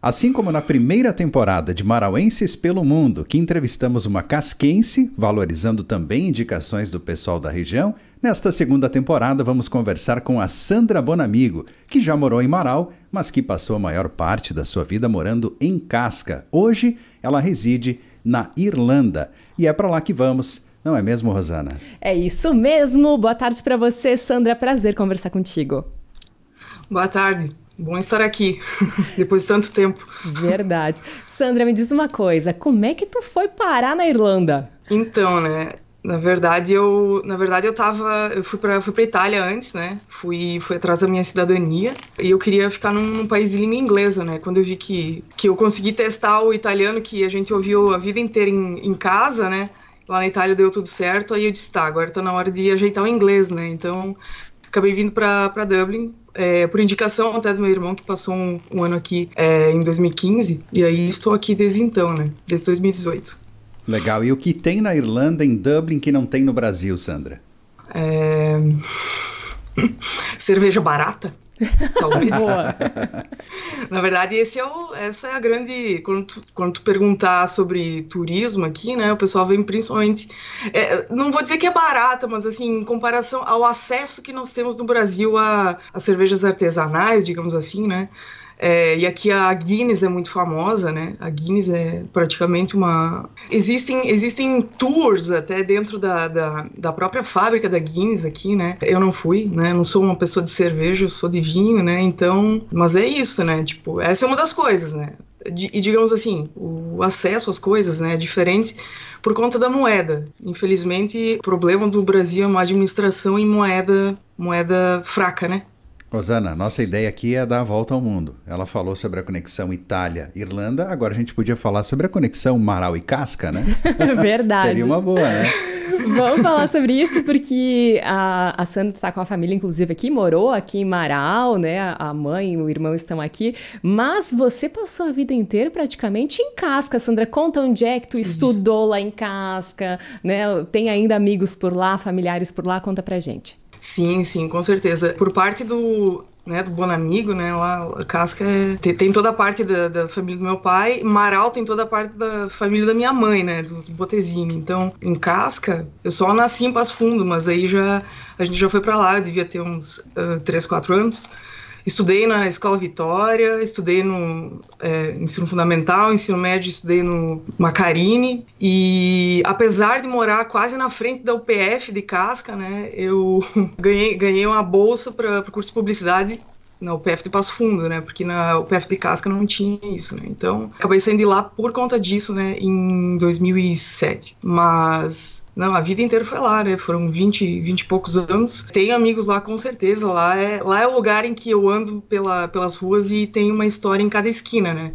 Assim como na primeira temporada de Marauenses pelo Mundo, que entrevistamos uma casquense, valorizando também indicações do pessoal da região, nesta segunda temporada vamos conversar com a Sandra Bonamigo, que já morou em Marau, mas que passou a maior parte da sua vida morando em Casca. Hoje ela reside na Irlanda e é para lá que vamos. Não é mesmo, Rosana? É isso mesmo. Boa tarde para você, Sandra. Prazer conversar contigo. Boa tarde. Bom estar aqui, depois de tanto tempo. Verdade. Sandra, me diz uma coisa, como é que tu foi parar na Irlanda? Então, né, na verdade eu, na verdade eu tava, eu fui para fui para Itália antes, né? Fui fui atrás da minha cidadania e eu queria ficar num, num, país de língua inglesa, né? Quando eu vi que que eu consegui testar o italiano que a gente ouviu a vida inteira em, em casa, né? Lá na Itália deu tudo certo, aí eu disse, tá, agora tá na hora de ajeitar o inglês, né? Então, acabei vindo para Dublin é, por indicação até do meu irmão, que passou um, um ano aqui é, em 2015, e aí estou aqui desde então, né? Desde 2018. Legal. E o que tem na Irlanda, em Dublin, que não tem no Brasil, Sandra? É... Cerveja barata? Talvez. Na verdade, esse é o, essa é a grande. Quando tu, quando tu perguntar sobre turismo aqui, né? O pessoal vem principalmente. É, não vou dizer que é barata, mas assim, em comparação ao acesso que nós temos no Brasil a, a cervejas artesanais, digamos assim, né? É, e aqui a Guinness é muito famosa, né? A Guinness é praticamente uma. Existem, existem tours até dentro da, da, da, própria fábrica da Guinness aqui, né? Eu não fui, né? não sou uma pessoa de cerveja, eu sou de vinho, né? Então. Mas é isso, né? Tipo, essa é uma das coisas, né? E digamos assim, o acesso às coisas né, é diferente por conta da moeda. Infelizmente, o problema do Brasil é uma administração em moeda, moeda fraca, né? Rosana, nossa ideia aqui é dar a volta ao mundo. Ela falou sobre a conexão Itália-Irlanda, agora a gente podia falar sobre a conexão Marau e Casca, né? Verdade. Seria uma boa, né? Vamos falar sobre isso porque a, a Sandra está com a família, inclusive, aqui, morou aqui em Marau, né? A mãe e o irmão estão aqui, mas você passou a vida inteira praticamente em Casca, Sandra. Conta onde é que tu estudou lá em Casca, né? Tem ainda amigos por lá, familiares por lá? Conta pra gente. Sim, sim, com certeza. Por parte do, né, do Bonamigo, né, lá, Casca é, tem, tem, toda a parte da, da, família do meu pai, Marau tem toda a parte da família da minha mãe, né, dos Botesini. Então, em Casca, eu só nasci em Passo Fundo, mas aí já, a gente já foi para lá, eu devia ter uns uh, 3, 4 anos. Estudei na Escola Vitória, estudei no é, ensino fundamental, ensino médio, estudei no Macarine. E apesar de morar quase na frente da UPF de Casca, né, eu ganhei, ganhei uma bolsa para o curso de publicidade na UPF de Passo Fundo, né? Porque na UPF de Casca não tinha isso, né? Então, acabei saindo de lá por conta disso, né? Em 2007. Mas, não, a vida inteira foi lá, né? Foram 20, 20 e poucos anos. Tenho amigos lá, com certeza. Lá é, lá é o lugar em que eu ando pela, pelas ruas e tem uma história em cada esquina, né?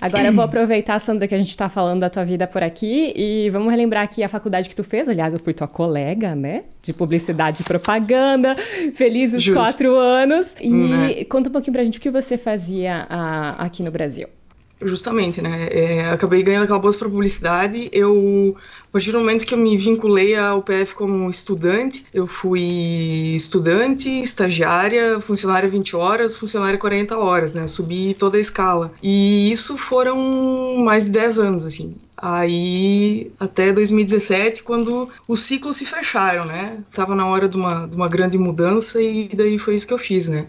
Agora eu vou aproveitar, Sandra, que a gente está falando da tua vida por aqui e vamos relembrar aqui a faculdade que tu fez. Aliás, eu fui tua colega, né? De publicidade e propaganda. Felizes Justo. quatro anos. E né? conta um pouquinho pra gente o que você fazia a, aqui no Brasil. Justamente, né? É, acabei ganhando aquela bolsa para publicidade. Eu, a partir do momento que eu me vinculei ao PF como estudante, eu fui estudante, estagiária, funcionária 20 horas, funcionária 40 horas, né? Subi toda a escala. E isso foram mais de 10 anos, assim. Aí, até 2017, quando os ciclos se fecharam, né? Tava na hora de uma, de uma grande mudança e daí foi isso que eu fiz, né?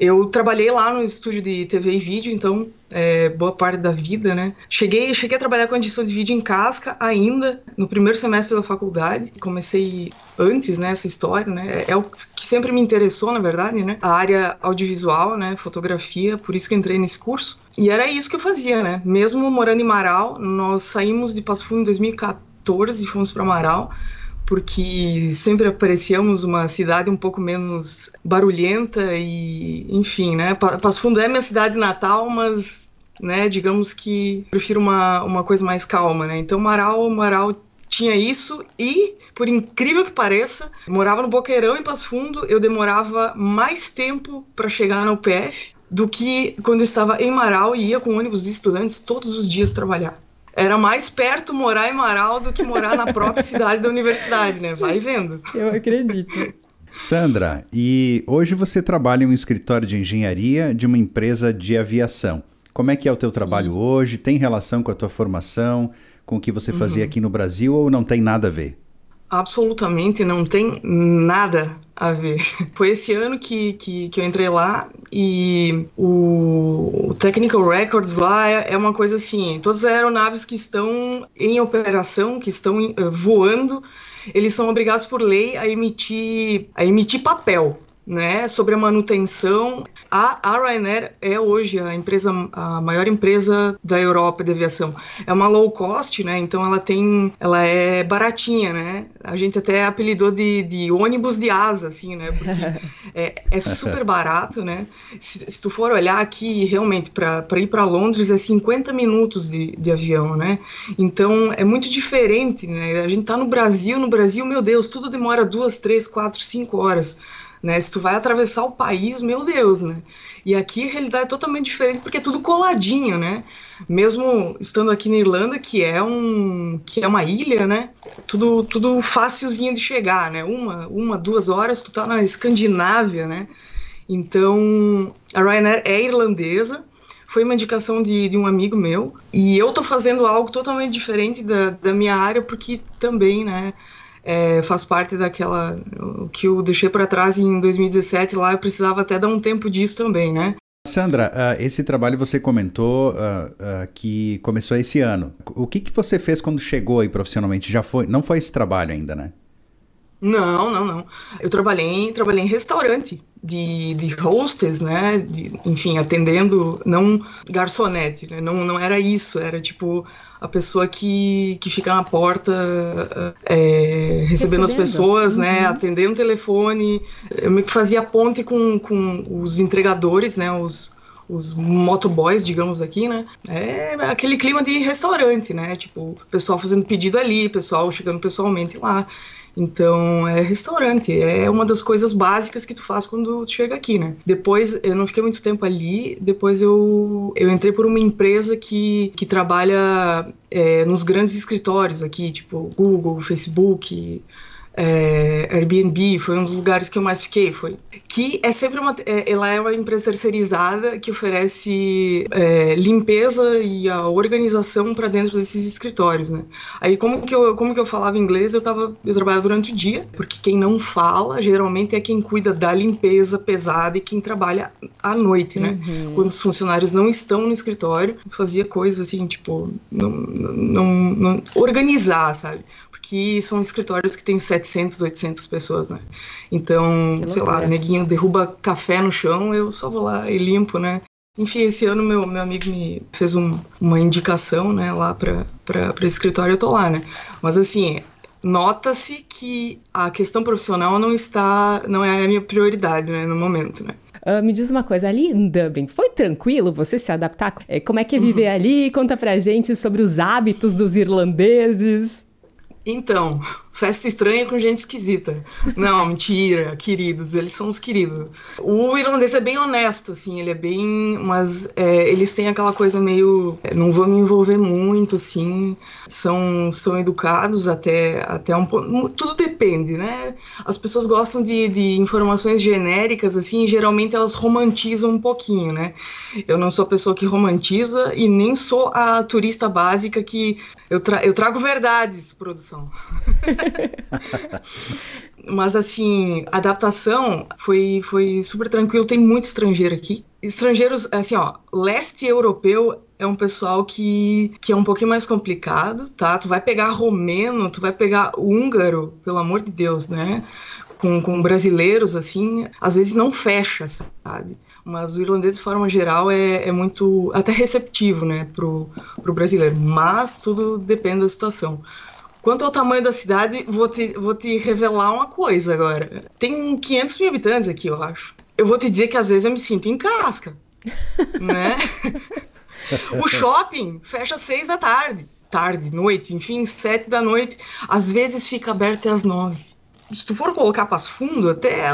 Eu trabalhei lá no estúdio de TV e vídeo, então é, boa parte da vida, né? Cheguei, cheguei a trabalhar com edição de vídeo em casca ainda no primeiro semestre da faculdade. Comecei antes, né, essa história, né? É, é o que sempre me interessou, na verdade, né? A área audiovisual, né? Fotografia, por isso que entrei nesse curso. E era isso que eu fazia, né? Mesmo morando em Marau, nós saímos de Passo Fundo em 2014 e fomos para Marau porque sempre aparecíamos uma cidade um pouco menos barulhenta e, enfim, né? Passo Fundo é minha cidade natal, mas, né, digamos que prefiro uma, uma coisa mais calma, né? Então, Marau, Marau tinha isso e, por incrível que pareça, morava no Boqueirão em Passo Fundo, eu demorava mais tempo para chegar na UPF do que quando eu estava em Marau e ia com ônibus de estudantes todos os dias trabalhar era mais perto morar em Marau do que morar na própria cidade da universidade, né? Vai vendo. Eu acredito. Sandra, e hoje você trabalha em um escritório de engenharia de uma empresa de aviação. Como é que é o teu trabalho Isso. hoje? Tem relação com a tua formação, com o que você fazia uhum. aqui no Brasil ou não tem nada a ver? Absolutamente não tem nada a ver. Foi esse ano que, que, que eu entrei lá e o, Technical Records lá é, é, uma coisa assim: todas as aeronaves que estão em operação, que estão uh, voando, eles são obrigados por lei a emitir, a emitir papel né, sobre a manutenção. A, a Ryanair é hoje a empresa, a maior empresa da Europa de aviação. É uma low cost, né? Então ela tem, ela é baratinha, né? A gente até apelidou de, de ônibus de asa, assim, né? Porque é, é super barato, né? Se, se, tu for olhar aqui, realmente, para ir para Londres é 50 minutos de, de avião, né? Então é muito diferente, né? A gente tá no Brasil, no Brasil, meu Deus, tudo demora duas, três, quatro, cinco horas né? Se tu vai atravessar o país, meu Deus, né? E aqui a realidade é totalmente diferente porque é tudo coladinho, né? Mesmo estando aqui na Irlanda, que é um que é uma ilha, né? Tudo tudo facilzinho de chegar, né? Uma, uma, duas horas tu tá na Escandinávia, né? Então, a Ryanair é irlandesa, foi uma indicação de, de um amigo meu, e eu tô fazendo algo totalmente diferente da, da minha área, porque também, né, é, faz parte daquela o que eu deixei para trás em 2017 lá eu precisava até dar um tempo disso também, né? Sandra, uh, esse trabalho você comentou uh, uh, que começou esse ano. O que, que você fez quando chegou aí profissionalmente? Já foi? Não foi esse trabalho ainda, né? Não, não, não. Eu trabalhei, trabalhei em restaurante de, de hostess, né? De, enfim, atendendo, não garçonete, né? Não, não era isso, era tipo a pessoa que, que fica na porta é, recebendo, recebendo, as pessoas, né? uhum. né? Atendendo o telefone. Eu meio que fazia ponte com, com os entregadores, né? Os, os motoboys, digamos aqui, né? É aquele clima de restaurante, né? Tipo, pessoal fazendo pedido ali, pessoal chegando pessoalmente lá. Então, é restaurante, é uma das coisas básicas que tu faz quando tu chega aqui, né? Depois, eu não fiquei muito tempo ali, depois eu, eu entrei por uma empresa que, que trabalha é, nos grandes escritórios aqui, tipo Google, Facebook, é, Airbnb foi um dos lugares que eu mais fiquei foi. Que é sempre uma é, ela é uma empresa terceirizada que oferece é, limpeza e a organização para dentro desses escritórios né? Aí como que eu como que eu falava inglês eu tava eu trabalhava durante o dia porque quem não fala geralmente é quem cuida da limpeza pesada e quem trabalha à noite né? Uhum. quando os funcionários não estão no escritório fazia coisas assim tipo não, não, não organizar sabe que são escritórios que tem 700, 800 pessoas, né? Então, sei lá, neguinho derruba café no chão, eu só vou lá e limpo, né? Enfim, esse ano meu, meu amigo me fez um, uma indicação, né, lá para esse escritório, eu tô lá, né? Mas assim, nota-se que a questão profissional não está, não é a minha prioridade, né, no momento, né? Uh, me diz uma coisa, ali em Dublin, foi tranquilo você se adaptar? É, como é que é viver uhum. ali? Conta pra gente sobre os hábitos dos irlandeses. Então, festa estranha com gente esquisita. Não, mentira, queridos, eles são os queridos. O irlandês é bem honesto, assim, ele é bem. Mas é, eles têm aquela coisa meio. É, não vou me envolver muito, assim. São, são educados até, até um ponto. Tudo depende, né? As pessoas gostam de, de informações genéricas, assim, e geralmente elas romantizam um pouquinho, né? Eu não sou a pessoa que romantiza e nem sou a turista básica que eu, tra eu trago verdades, produção. Mas assim, a adaptação foi, foi super tranquilo. Tem muito estrangeiro aqui. Estrangeiros, assim, ó, leste europeu é um pessoal que, que é um pouquinho mais complicado, tá? Tu vai pegar romeno, tu vai pegar húngaro, pelo amor de Deus, né? Com, com brasileiros, assim, às vezes não fecha, sabe? mas o irlandês de forma geral é, é muito até receptivo, né, pro, pro brasileiro, mas tudo depende da situação. Quanto ao tamanho da cidade, vou te, vou te revelar uma coisa agora. Tem 500 mil habitantes aqui, eu acho. Eu vou te dizer que às vezes eu me sinto em casca, né? o shopping fecha às seis da tarde, tarde, noite, enfim, sete da noite. Às vezes fica aberto até às nove. Se tu for colocar passo fundo, até,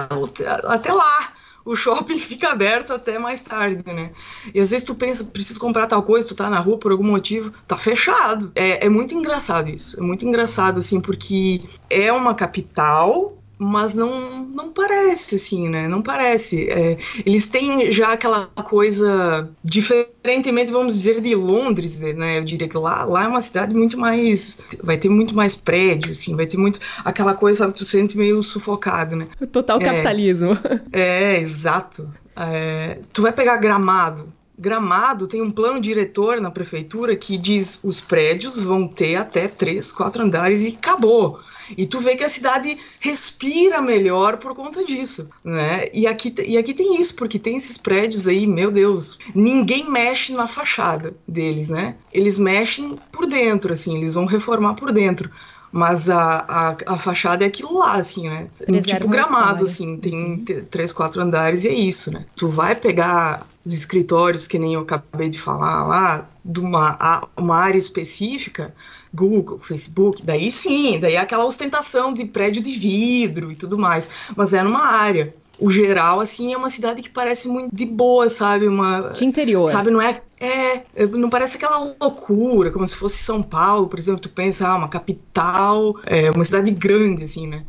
até lá o shopping fica aberto até mais tarde, né? E às vezes tu pensa, preciso comprar tal coisa, tu tá na rua por algum motivo, tá fechado. É, é muito engraçado isso. É muito engraçado, assim, porque é uma capital, mas não, não parece assim, né? Não parece. É, eles têm já aquela coisa, diferentemente, vamos dizer, de Londres, né? Eu diria que lá, lá é uma cidade muito mais. Vai ter muito mais prédio, assim, vai ter muito. Aquela coisa, sabe, tu sente meio sufocado, né? Total é, capitalismo. É, exato. É, tu vai pegar gramado. Gramado tem um plano diretor na prefeitura que diz os prédios vão ter até três, quatro andares e acabou. E tu vê que a cidade respira melhor por conta disso, né? E aqui, e aqui tem isso, porque tem esses prédios aí, meu Deus, ninguém mexe na fachada deles, né? Eles mexem por dentro, assim, eles vão reformar por dentro. Mas a, a, a fachada é aquilo lá, assim, né? Preserva tipo gramado, assim, tem uhum. três, quatro andares e é isso, né? Tu vai pegar os escritórios, que nem eu acabei de falar lá, de uma, uma área específica, Google, Facebook, daí sim, daí é aquela ostentação de prédio de vidro e tudo mais, mas é numa área. O geral, assim, é uma cidade que parece muito de boa, sabe? Uma, de interior. Sabe, não é, é. Não parece aquela loucura, como se fosse São Paulo, por exemplo. Tu pensa, ah, uma capital, é, uma cidade grande, assim, né?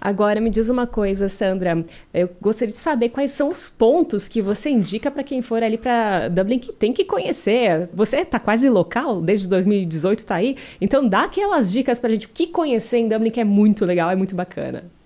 Agora, me diz uma coisa, Sandra. Eu gostaria de saber quais são os pontos que você indica para quem for ali para Dublin que tem que conhecer. Você tá quase local, desde 2018 tá aí. Então, dá aquelas dicas pra gente o que conhecer em Dublin que é muito legal, é muito bacana.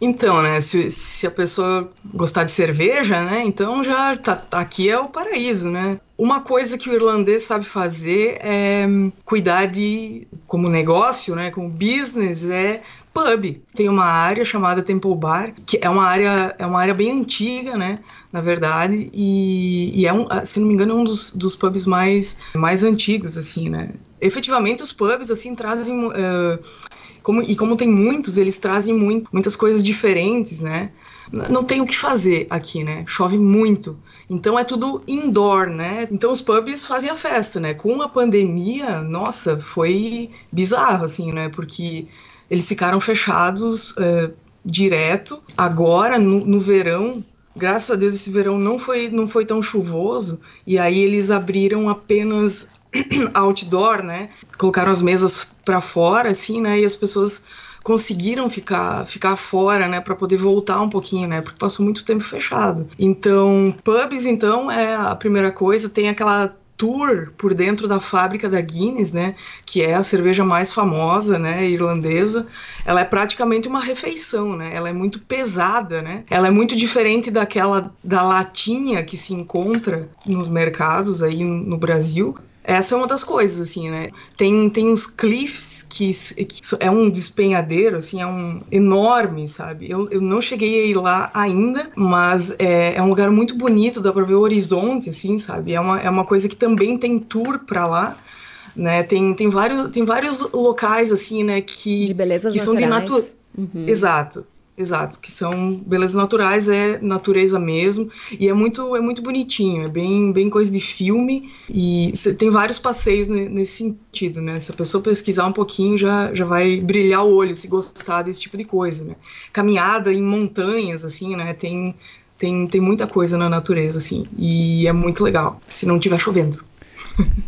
Então, né, se, se, a pessoa gostar de cerveja, né, então já tá, aqui é o paraíso, né. Uma coisa que o irlandês sabe fazer é cuidar de, como negócio, né, como business, é pub. Tem uma área chamada Temple Bar, que é uma área, é uma área bem antiga, né, na verdade, e, e é um, se não me engano, é um dos, dos pubs mais, mais antigos, assim, né. Efetivamente, os pubs, assim, trazem... Uh, como, e como tem muitos, eles trazem muito, muitas coisas diferentes, né? Não tem o que fazer aqui, né? Chove muito. Então é tudo indoor, né? Então os pubs fazem a festa, né? Com a pandemia, nossa, foi bizarro, assim, né? Porque eles ficaram fechados uh, direto. Agora, no, no verão, graças a Deus esse verão não foi, não foi tão chuvoso e aí eles abriram apenas outdoor, né? Colocaram as mesas para fora, assim, né? E as pessoas conseguiram ficar ficar fora, né, para poder voltar um pouquinho, né, porque passou muito tempo fechado. Então, pubs, então, é a primeira coisa. Tem aquela tour por dentro da fábrica da Guinness, né, que é a cerveja mais famosa, né, irlandesa. Ela é praticamente uma refeição, né? Ela é muito pesada, né? Ela é muito diferente daquela da latinha que se encontra nos mercados aí no Brasil. Essa é uma das coisas, assim, né? Tem, tem os cliffs, que, que é um despenhadeiro, assim, é um enorme, sabe? Eu, eu não cheguei a ir lá ainda, mas é, é um lugar muito bonito, dá pra ver o horizonte, assim, sabe? É uma, é uma coisa que também tem tour pra lá. Né, tem, tem, vários, tem vários locais assim, né, que, que são naturais. de natureza. Uhum. Exato. Exato, que são belezas naturais, é natureza mesmo, e é muito é muito bonitinho, é bem bem coisa de filme e tem vários passeios nesse sentido, né? Se a pessoa pesquisar um pouquinho já já vai brilhar o olho se gostar desse tipo de coisa, né? Caminhada em montanhas assim, né? Tem tem, tem muita coisa na natureza assim, e é muito legal, se não estiver chovendo.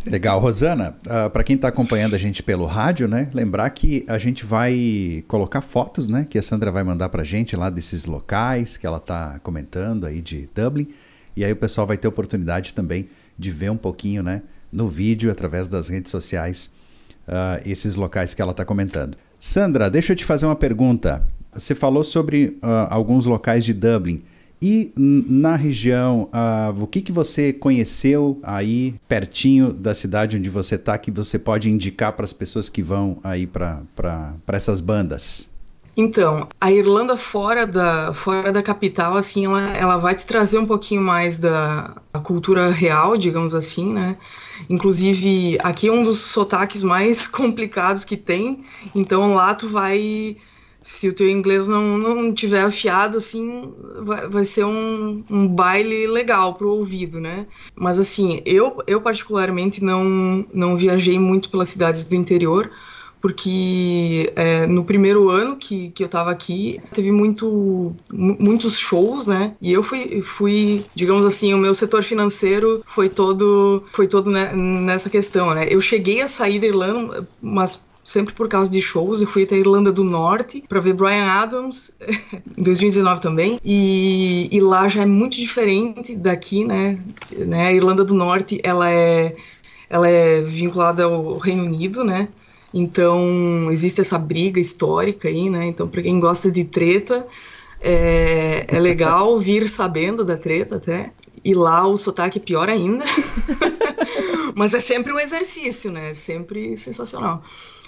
Legal, Rosana. Uh, ah, para quem está acompanhando a gente pelo rádio, né? Lembrar que a gente vai colocar fotos, né? Que a Sandra vai mandar para gente lá desses locais que ela está comentando aí de Dublin. E aí o pessoal vai ter oportunidade também de ver um pouquinho, né? No vídeo, através das redes sociais, uh, esses locais que ela está comentando. Sandra, deixa eu te fazer uma pergunta. Você falou sobre uh, alguns locais de Dublin. E na região, uh, o que, que você conheceu aí pertinho da cidade onde você está que você pode indicar para as pessoas que vão aí para essas bandas? Então, a Irlanda fora da, fora da capital, assim, ela, ela vai te trazer um pouquinho mais da cultura real, digamos assim, né? Inclusive, aqui é um dos sotaques mais complicados que tem, então lá tu vai se o teu inglês não, não tiver afiado, assim, vai, vai ser um, um baile legal pro ouvido, né? Mas, assim, eu, eu particularmente não, não viajei muito pelas cidades do interior, porque é, no primeiro ano que, que eu tava aqui, teve muito, muitos shows, né? E eu fui, fui, digamos assim, o meu setor financeiro foi todo, foi todo nessa questão, né? Eu cheguei a sair da Irlanda, mas sempre por causa de shows. Eu fui até a Irlanda do Norte para ver Brian Adams em 2019 também. E, e, lá já é muito diferente daqui, né? né? A Irlanda do Norte, ela é, ela é vinculada ao Reino Unido, né? Então existe essa briga histórica aí, né? Então para quem gosta de treta é, é legal vir sabendo da treta até. E lá o sotaque é pior ainda. Mas é sempre um exercício, né? É sempre sensacional.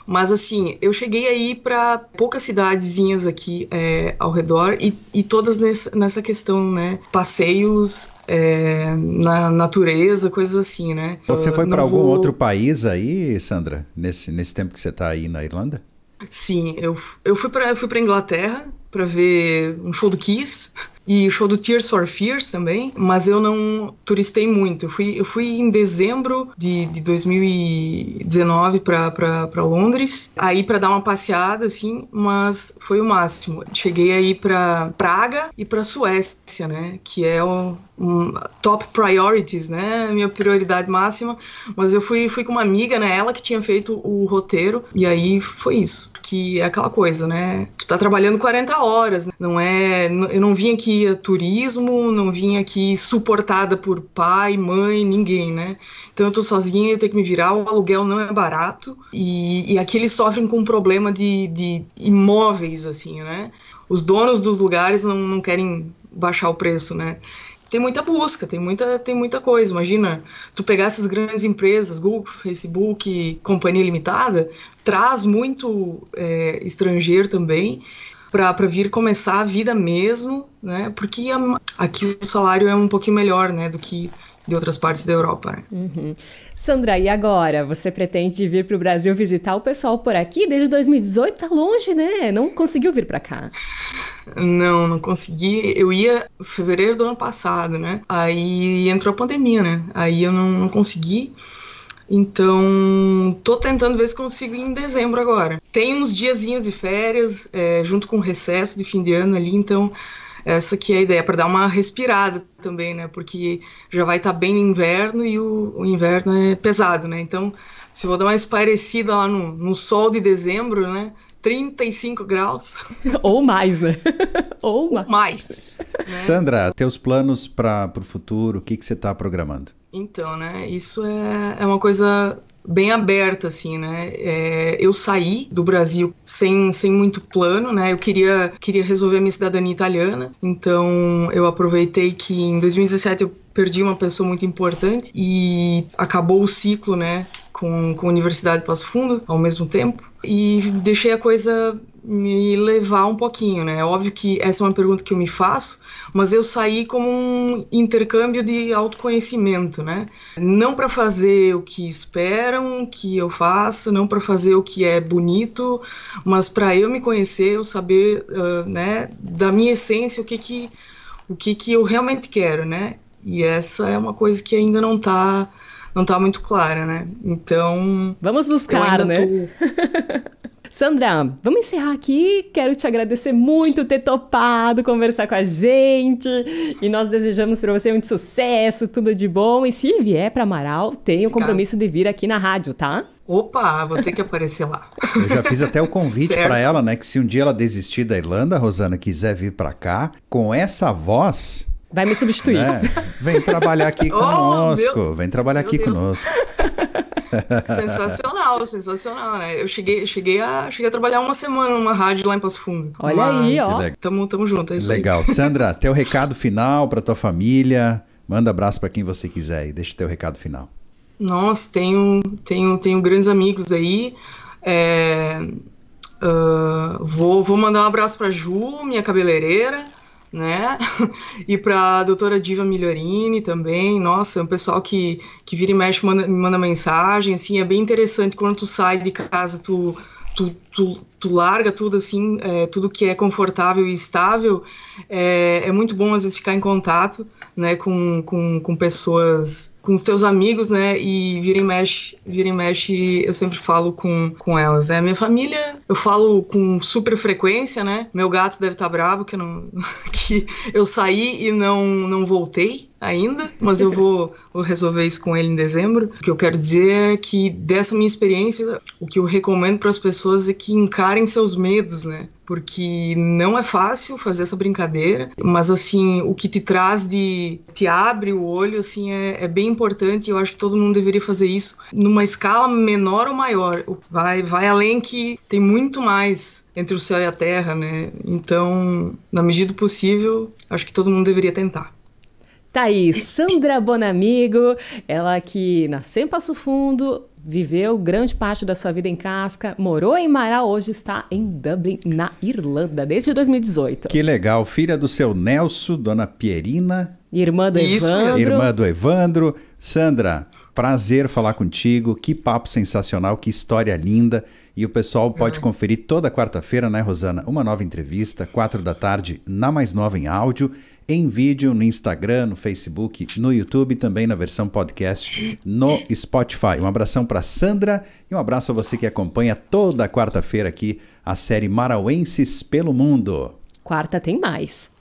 Mas assim, eu cheguei aí para poucas cidadezinhas aqui é, ao redor e, e todas nessa, nessa questão, né? Passeios é, na natureza, coisas assim, né? Você foi para algum vou... outro país aí, Sandra, nesse, nesse tempo que você está aí na Irlanda? Sim, eu, eu fui para eu fui para Inglaterra para ver um show do Kiss e show do Tears for Fears também, mas eu não turistei muito. Eu fui, eu fui em dezembro de, de 2019 para Londres, aí para dar uma passeada, assim, mas foi o máximo. Cheguei aí para Praga e para Suécia, né, que é o um, top priorities, né, minha prioridade máxima, mas eu fui, fui com uma amiga, né, ela que tinha feito o roteiro, e aí foi isso que é aquela coisa, né? Tu tá trabalhando 40 horas, né? não é. Eu não vim aqui a turismo, não vim aqui suportada por pai, mãe, ninguém, né? Então eu tô sozinha, eu tenho que me virar, o aluguel não é barato e, e aqui eles sofrem com um problema de, de imóveis, assim, né? Os donos dos lugares não, não querem baixar o preço, né? Tem muita busca, tem muita, tem muita coisa. Imagina, tu pegar essas grandes empresas, Google, Facebook, companhia limitada, traz muito é, estrangeiro também para vir começar a vida mesmo, né? Porque aqui o salário é um pouquinho melhor, né, do que de outras partes da Europa. Né? Uhum. Sandra, e agora? Você pretende vir para o Brasil visitar o pessoal por aqui? Desde 2018 tá longe, né? Não conseguiu vir para cá? Não, não consegui. Eu ia fevereiro do ano passado, né? Aí entrou a pandemia, né? Aí eu não, não consegui. Então, tô tentando ver se consigo ir em dezembro agora. Tem uns diazinhos de férias, é, junto com o recesso de fim de ano ali, então essa que é a ideia, para dar uma respirada também, né? Porque já vai estar tá bem no inverno e o, o, inverno é pesado, né? Então, se eu vou dar uma esparecida lá no, no sol de dezembro, né? 35 graus. Ou mais, né? Ou mais. Ou mais né? Sandra, teus planos para o futuro, o que, que você está programando? Então, né? Isso é, é uma coisa bem aberta, assim, né? É, eu saí do Brasil sem, sem muito plano, né? Eu queria, queria resolver a minha cidadania italiana, então eu aproveitei que em 2017 eu perdi uma pessoa muito importante e acabou o ciclo, né? Com, com a Universidade de Passo Fundo ao mesmo tempo e deixei a coisa me levar um pouquinho, né? É óbvio que essa é uma pergunta que eu me faço, mas eu saí como um intercâmbio de autoconhecimento, né? Não para fazer o que esperam que eu faça, não para fazer o que é bonito, mas para eu me conhecer, eu saber, uh, né, da minha essência, o que que o que que eu realmente quero, né? E essa é uma coisa que ainda não está não tá muito clara, né? Então. Vamos buscar, né? Tô... Sandra, vamos encerrar aqui. Quero te agradecer muito ter topado conversar com a gente. E nós desejamos para você muito sucesso, tudo de bom. E se vier para Amaral, tenha o compromisso de vir aqui na rádio, tá? Opa, vou ter que aparecer lá. Eu já fiz até o convite para ela, né? Que se um dia ela desistir da Irlanda, Rosana, quiser vir para cá, com essa voz, Vai me substituir. Né? Vem trabalhar aqui oh, conosco. Meu, vem trabalhar aqui Deus. conosco. sensacional, sensacional, né? Eu cheguei, cheguei, a, cheguei a trabalhar uma semana numa rádio lá em Passo Fundo. Olha Mas, aí, ó. Tamo, tamo junto, é isso Legal. Aí. Sandra, teu recado final para tua família. Manda abraço para quem você quiser e deixa teu recado final. Nossa, tenho, tenho, tenho grandes amigos aí. É, uh, vou, vou mandar um abraço para Ju, minha cabeleireira né? e para a doutora Diva Migliorini também. Nossa, é um pessoal que, que vira e mexe, manda, me manda mensagem, assim, é bem interessante quando tu sai de casa, tu, tu, tu tu larga tudo assim, é, tudo que é confortável e estável, é, é, muito bom às vezes ficar em contato, né, com, com, com pessoas, com os teus amigos, né, e vira e mexe, vira e mexe, eu sempre falo com, com elas, né, minha família, eu falo com super frequência, né, meu gato deve estar tá bravo que eu, não, que eu saí e não, não voltei, ainda, mas eu vou, vou, resolver isso com ele em dezembro. O que eu quero dizer é que dessa minha experiência, o que eu recomendo para as pessoas é que encarem seus medos, né? Porque não é fácil fazer essa brincadeira, mas assim, o que te traz de. te abre o olho, assim, é, é bem importante e eu acho que todo mundo deveria fazer isso numa escala menor ou maior. Vai, vai além que tem muito mais entre o céu e a terra, né? Então, na medida do possível, acho que todo mundo deveria tentar. Tá aí, Sandra Bonamigo, ela que nasceu em Passo Fundo, viveu grande parte da sua vida em Casca, morou em Marau, hoje está em Dublin, na Irlanda, desde 2018. Que legal, filha do seu Nelson, dona Pierina. Irmã do Isso, Evandro. Irmã do Evandro. Sandra, prazer falar contigo, que papo sensacional, que história linda. E o pessoal pode conferir toda quarta-feira, né, Rosana? Uma nova entrevista, quatro da tarde, na mais nova em áudio em vídeo no Instagram, no Facebook, no YouTube e também na versão podcast no Spotify. Um abração para Sandra e um abraço a você que acompanha toda quarta-feira aqui a série Marauenses pelo Mundo. Quarta tem mais.